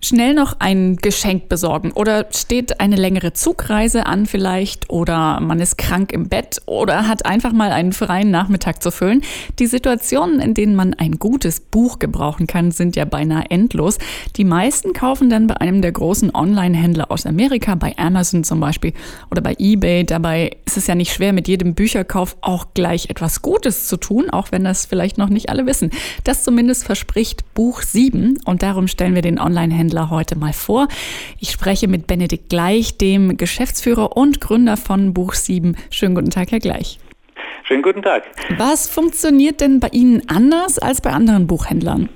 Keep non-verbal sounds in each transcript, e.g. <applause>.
Schnell noch ein Geschenk besorgen oder steht eine längere Zugreise an vielleicht oder man ist krank im Bett oder hat einfach mal einen freien Nachmittag zu füllen. Die Situationen, in denen man ein gutes Buch gebrauchen kann, sind ja beinahe endlos. Die meisten kaufen dann bei einem der großen Online-Händler aus Amerika, bei Amazon zum Beispiel oder bei eBay. Dabei ist es ja nicht schwer, mit jedem Bücherkauf auch gleich etwas Gutes zu tun, auch wenn das vielleicht noch nicht alle wissen. Das zumindest verspricht Buch 7 und darum stellen wir den Online-Händler Händler heute mal vor. Ich spreche mit Benedikt Gleich, dem Geschäftsführer und Gründer von Buch 7. Schönen guten Tag, Herr Gleich. Schönen guten Tag. Was funktioniert denn bei Ihnen anders als bei anderen Buchhändlern?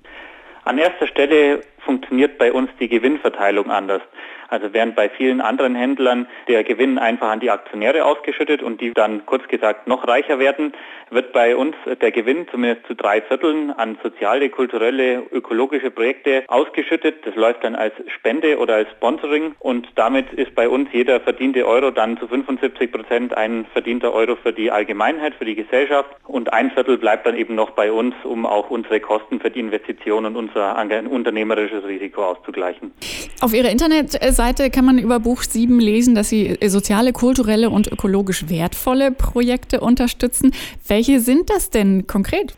An erster Stelle funktioniert bei uns die Gewinnverteilung anders. Also während bei vielen anderen Händlern der Gewinn einfach an die Aktionäre ausgeschüttet und die dann kurz gesagt noch reicher werden, wird bei uns der Gewinn zumindest zu drei Vierteln an soziale, kulturelle, ökologische Projekte ausgeschüttet. Das läuft dann als Spende oder als Sponsoring und damit ist bei uns jeder verdiente Euro dann zu 75 Prozent ein verdienter Euro für die Allgemeinheit, für die Gesellschaft und ein Viertel bleibt dann eben noch bei uns, um auch unsere Kosten für die Investitionen und unser unternehmerisches Risiko auszugleichen. Auf Ihrer Internetseite Seite kann man über Buch 7 lesen, dass Sie soziale, kulturelle und ökologisch wertvolle Projekte unterstützen. Welche sind das denn konkret?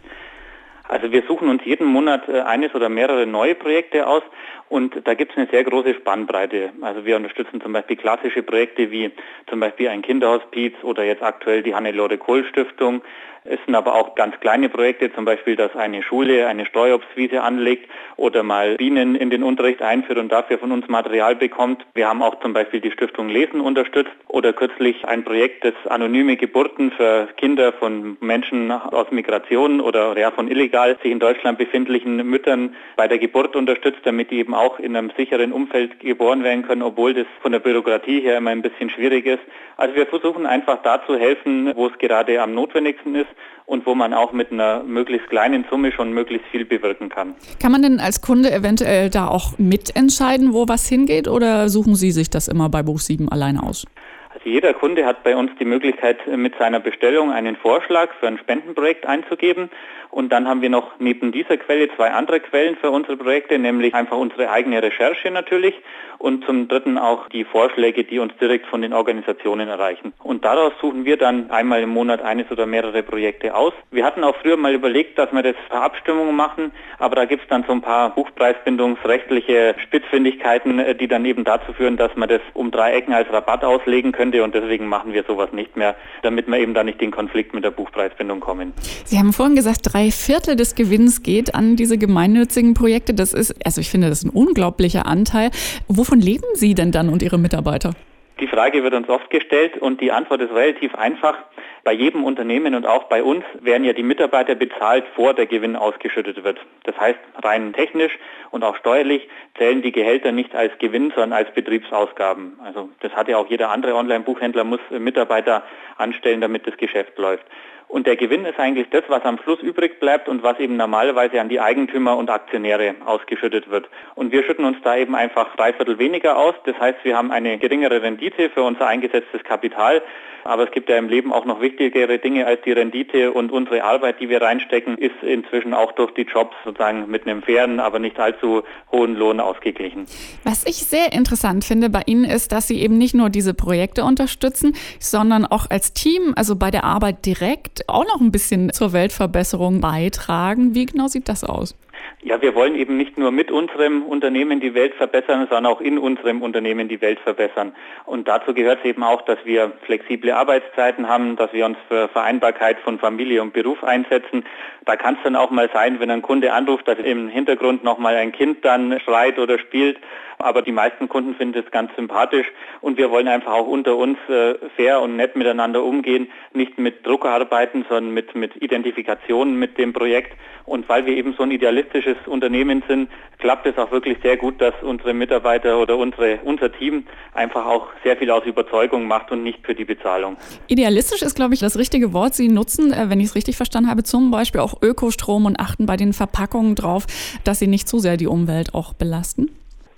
Also wir suchen uns jeden Monat äh, eines oder mehrere neue Projekte aus und da gibt es eine sehr große Spannbreite. Also wir unterstützen zum Beispiel klassische Projekte wie zum Beispiel ein Kinderhospiz oder jetzt aktuell die Hannelore Kohl Stiftung. Es sind aber auch ganz kleine Projekte, zum Beispiel, dass eine Schule eine Streuobstwiese anlegt oder mal Bienen in den Unterricht einführt und dafür von uns Material bekommt. Wir haben auch zum Beispiel die Stiftung Lesen unterstützt oder kürzlich ein Projekt, das anonyme Geburten für Kinder von Menschen aus Migration oder ja, von illegal sich in Deutschland befindlichen Müttern bei der Geburt unterstützt, damit die eben auch in einem sicheren Umfeld geboren werden können, obwohl das von der Bürokratie her immer ein bisschen schwierig ist. Also wir versuchen einfach da zu helfen, wo es gerade am notwendigsten ist und wo man auch mit einer möglichst kleinen Summe schon möglichst viel bewirken kann. Kann man denn als Kunde eventuell da auch mitentscheiden, wo was hingeht oder suchen Sie sich das immer bei Buch 7 alleine aus? Jeder Kunde hat bei uns die Möglichkeit, mit seiner Bestellung einen Vorschlag für ein Spendenprojekt einzugeben. Und dann haben wir noch neben dieser Quelle zwei andere Quellen für unsere Projekte, nämlich einfach unsere eigene Recherche natürlich und zum Dritten auch die Vorschläge, die uns direkt von den Organisationen erreichen. Und daraus suchen wir dann einmal im Monat eines oder mehrere Projekte aus. Wir hatten auch früher mal überlegt, dass wir das per Abstimmung machen, aber da gibt es dann so ein paar buchpreisbindungsrechtliche Spitzfindigkeiten, äh, die dann eben dazu führen, dass man das um drei Ecken als Rabatt auslegen könnte und deswegen machen wir sowas nicht mehr, damit wir eben da nicht in Konflikt mit der Buchpreisbindung kommen. Sie haben vorhin gesagt, drei Viertel des Gewinns geht an diese gemeinnützigen Projekte. Das ist, also ich finde, das ist ein unglaublicher Anteil. Wovon leben Sie denn dann und Ihre Mitarbeiter? Die Frage wird uns oft gestellt und die Antwort ist relativ einfach. Bei jedem Unternehmen und auch bei uns werden ja die Mitarbeiter bezahlt, vor der Gewinn ausgeschüttet wird. Das heißt, rein technisch und auch steuerlich zählen die Gehälter nicht als Gewinn, sondern als Betriebsausgaben. Also das hat ja auch jeder andere Online-Buchhändler, muss Mitarbeiter anstellen, damit das Geschäft läuft. Und der Gewinn ist eigentlich das, was am Schluss übrig bleibt und was eben normalerweise an die Eigentümer und Aktionäre ausgeschüttet wird. Und wir schütten uns da eben einfach drei Viertel weniger aus. Das heißt, wir haben eine geringere Rendite für unser eingesetztes Kapital. Aber es gibt ja im Leben auch noch wichtigere Dinge als die Rendite und unsere Arbeit, die wir reinstecken, ist inzwischen auch durch die Jobs sozusagen mit einem fairen, aber nicht allzu hohen Lohn ausgeglichen. Was ich sehr interessant finde bei Ihnen ist, dass Sie eben nicht nur diese Projekte unterstützen, sondern auch als Team, also bei der Arbeit direkt, auch noch ein bisschen zur Weltverbesserung beitragen. Wie genau sieht das aus? Ja, wir wollen eben nicht nur mit unserem Unternehmen die Welt verbessern, sondern auch in unserem Unternehmen die Welt verbessern. Und dazu gehört es eben auch, dass wir flexible Arbeitszeiten haben, dass wir uns für Vereinbarkeit von Familie und Beruf einsetzen. Da kann es dann auch mal sein, wenn ein Kunde anruft, dass im Hintergrund noch mal ein Kind dann schreit oder spielt. Aber die meisten Kunden finden es ganz sympathisch und wir wollen einfach auch unter uns äh, fair und nett miteinander umgehen, nicht mit Druck arbeiten, sondern mit, mit Identifikation mit dem Projekt. Und weil wir eben so ein idealistisches Unternehmen sind, klappt es auch wirklich sehr gut, dass unsere Mitarbeiter oder unsere, unser Team einfach auch sehr viel aus Überzeugung macht und nicht für die Bezahlung. Idealistisch ist, glaube ich, das richtige Wort. Sie nutzen, äh, wenn ich es richtig verstanden habe, zum Beispiel auch Ökostrom und achten bei den Verpackungen drauf, dass sie nicht zu sehr die Umwelt auch belasten.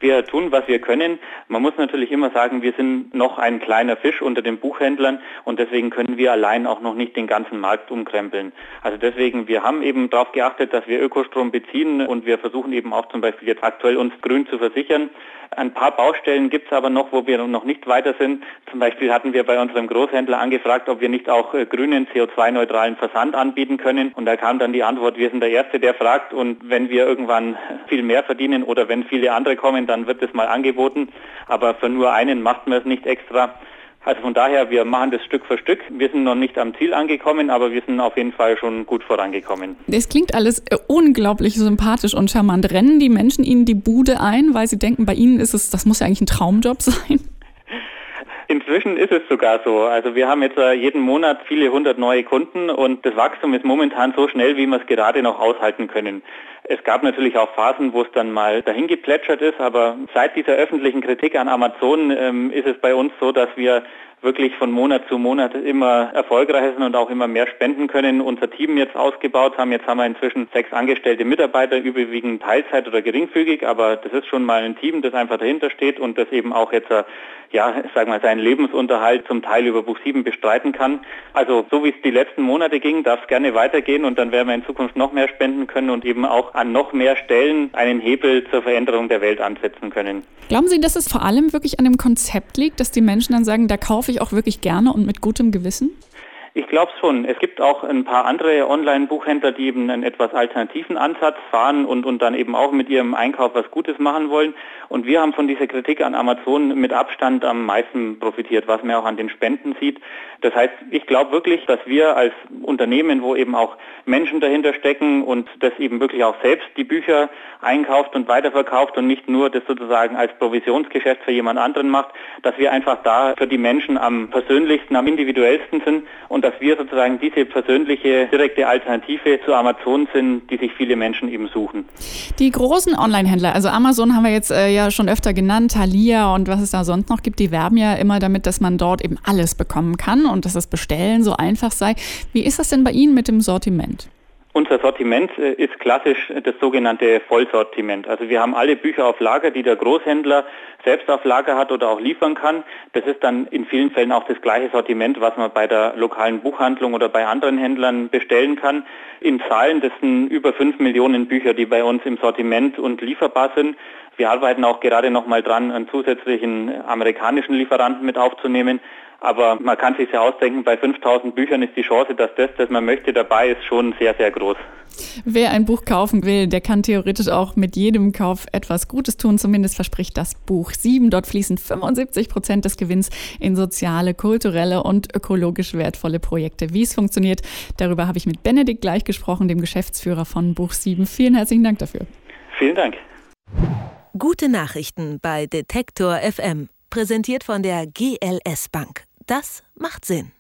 Wir tun, was wir können. Man muss natürlich immer sagen, wir sind noch ein kleiner Fisch unter den Buchhändlern und deswegen können wir allein auch noch nicht den ganzen Markt umkrempeln. Also deswegen, wir haben eben darauf geachtet, dass wir Ökostrom beziehen und wir versuchen eben auch zum Beispiel jetzt aktuell uns grün zu versichern. Ein paar Baustellen gibt es aber noch, wo wir noch nicht weiter sind. Zum Beispiel hatten wir bei unserem Großhändler angefragt, ob wir nicht auch äh, grünen CO2-neutralen Versand anbieten können. Und da kam dann die Antwort, wir sind der Erste, der fragt. Und wenn wir irgendwann <laughs> viel mehr verdienen oder wenn viele andere kommen, dann wird es mal angeboten. Aber für nur einen macht man es nicht extra. Also von daher, wir machen das Stück für Stück. Wir sind noch nicht am Ziel angekommen, aber wir sind auf jeden Fall schon gut vorangekommen. Es klingt alles äh, unglaublich sympathisch und charmant. Rennen die Menschen Ihnen die Bude ein, weil sie denken, bei Ihnen ist es, das muss ja eigentlich ein Traumjob <laughs> sein? Inzwischen ist es sogar so. Also wir haben jetzt äh, jeden Monat viele hundert neue Kunden und das Wachstum ist momentan so schnell, wie wir es gerade noch aushalten können. Es gab natürlich auch Phasen, wo es dann mal dahin geplätschert ist, aber seit dieser öffentlichen Kritik an Amazon ähm, ist es bei uns so, dass wir wirklich von Monat zu Monat immer erfolgreicher sind und auch immer mehr spenden können. Unser Team jetzt ausgebaut haben. Jetzt haben wir inzwischen sechs angestellte Mitarbeiter, überwiegend Teilzeit oder geringfügig, aber das ist schon mal ein Team, das einfach dahinter steht und das eben auch jetzt, äh, ja, sagen wir seinen Lebensunterhalt zum Teil über Buch 7 bestreiten kann. Also so wie es die letzten Monate ging, darf es gerne weitergehen und dann werden wir in Zukunft noch mehr spenden können und eben auch an noch mehr Stellen einen Hebel zur Veränderung der Welt ansetzen können. Glauben Sie, dass es vor allem wirklich an dem Konzept liegt, dass die Menschen dann sagen, da kaufe ich auch wirklich gerne und mit gutem Gewissen? Glaube schon. Es gibt auch ein paar andere Online-Buchhändler, die eben einen etwas alternativen Ansatz fahren und, und dann eben auch mit ihrem Einkauf was Gutes machen wollen. Und wir haben von dieser Kritik an Amazon mit Abstand am meisten profitiert, was man auch an den Spenden sieht. Das heißt, ich glaube wirklich, dass wir als Unternehmen, wo eben auch Menschen dahinter stecken und das eben wirklich auch selbst die Bücher einkauft und weiterverkauft und nicht nur das sozusagen als Provisionsgeschäft für jemand anderen macht, dass wir einfach da für die Menschen am persönlichsten, am individuellsten sind und dass wir sozusagen diese persönliche direkte Alternative zu Amazon sind, die sich viele Menschen eben suchen. Die großen Online-Händler, also Amazon haben wir jetzt äh, ja schon öfter genannt, Thalia und was es da sonst noch gibt, die werben ja immer damit, dass man dort eben alles bekommen kann und dass das Bestellen so einfach sei. Wie ist das denn bei Ihnen mit dem Sortiment? Unser Sortiment äh, ist klassisch das sogenannte Vollsortiment. Also wir haben alle Bücher auf Lager, die der Großhändler selbst auf Lager hat oder auch liefern kann. Das ist dann in vielen Fällen auch das gleiche Sortiment, was man bei der lokalen Buchhandlung oder bei anderen Händlern bestellen kann. In Zahlen, das sind über fünf Millionen Bücher, die bei uns im Sortiment und lieferbar sind. Wir arbeiten auch gerade noch mal dran, einen zusätzlichen amerikanischen Lieferanten mit aufzunehmen. Aber man kann sich ja ausdenken, bei 5000 Büchern ist die Chance, dass das, das man möchte, dabei ist, schon sehr, sehr groß. Wer ein Buch kaufen will, der kann theoretisch auch mit jedem Kauf etwas Gutes tun. Zumindest verspricht das Buch 7. Dort fließen 75 Prozent des Gewinns in soziale, kulturelle und ökologisch wertvolle Projekte. Wie es funktioniert, darüber habe ich mit Benedikt gleich gesprochen, dem Geschäftsführer von Buch 7. Vielen herzlichen Dank dafür. Vielen Dank. Gute Nachrichten bei Detektor FM. Präsentiert von der GLS Bank. Das macht Sinn.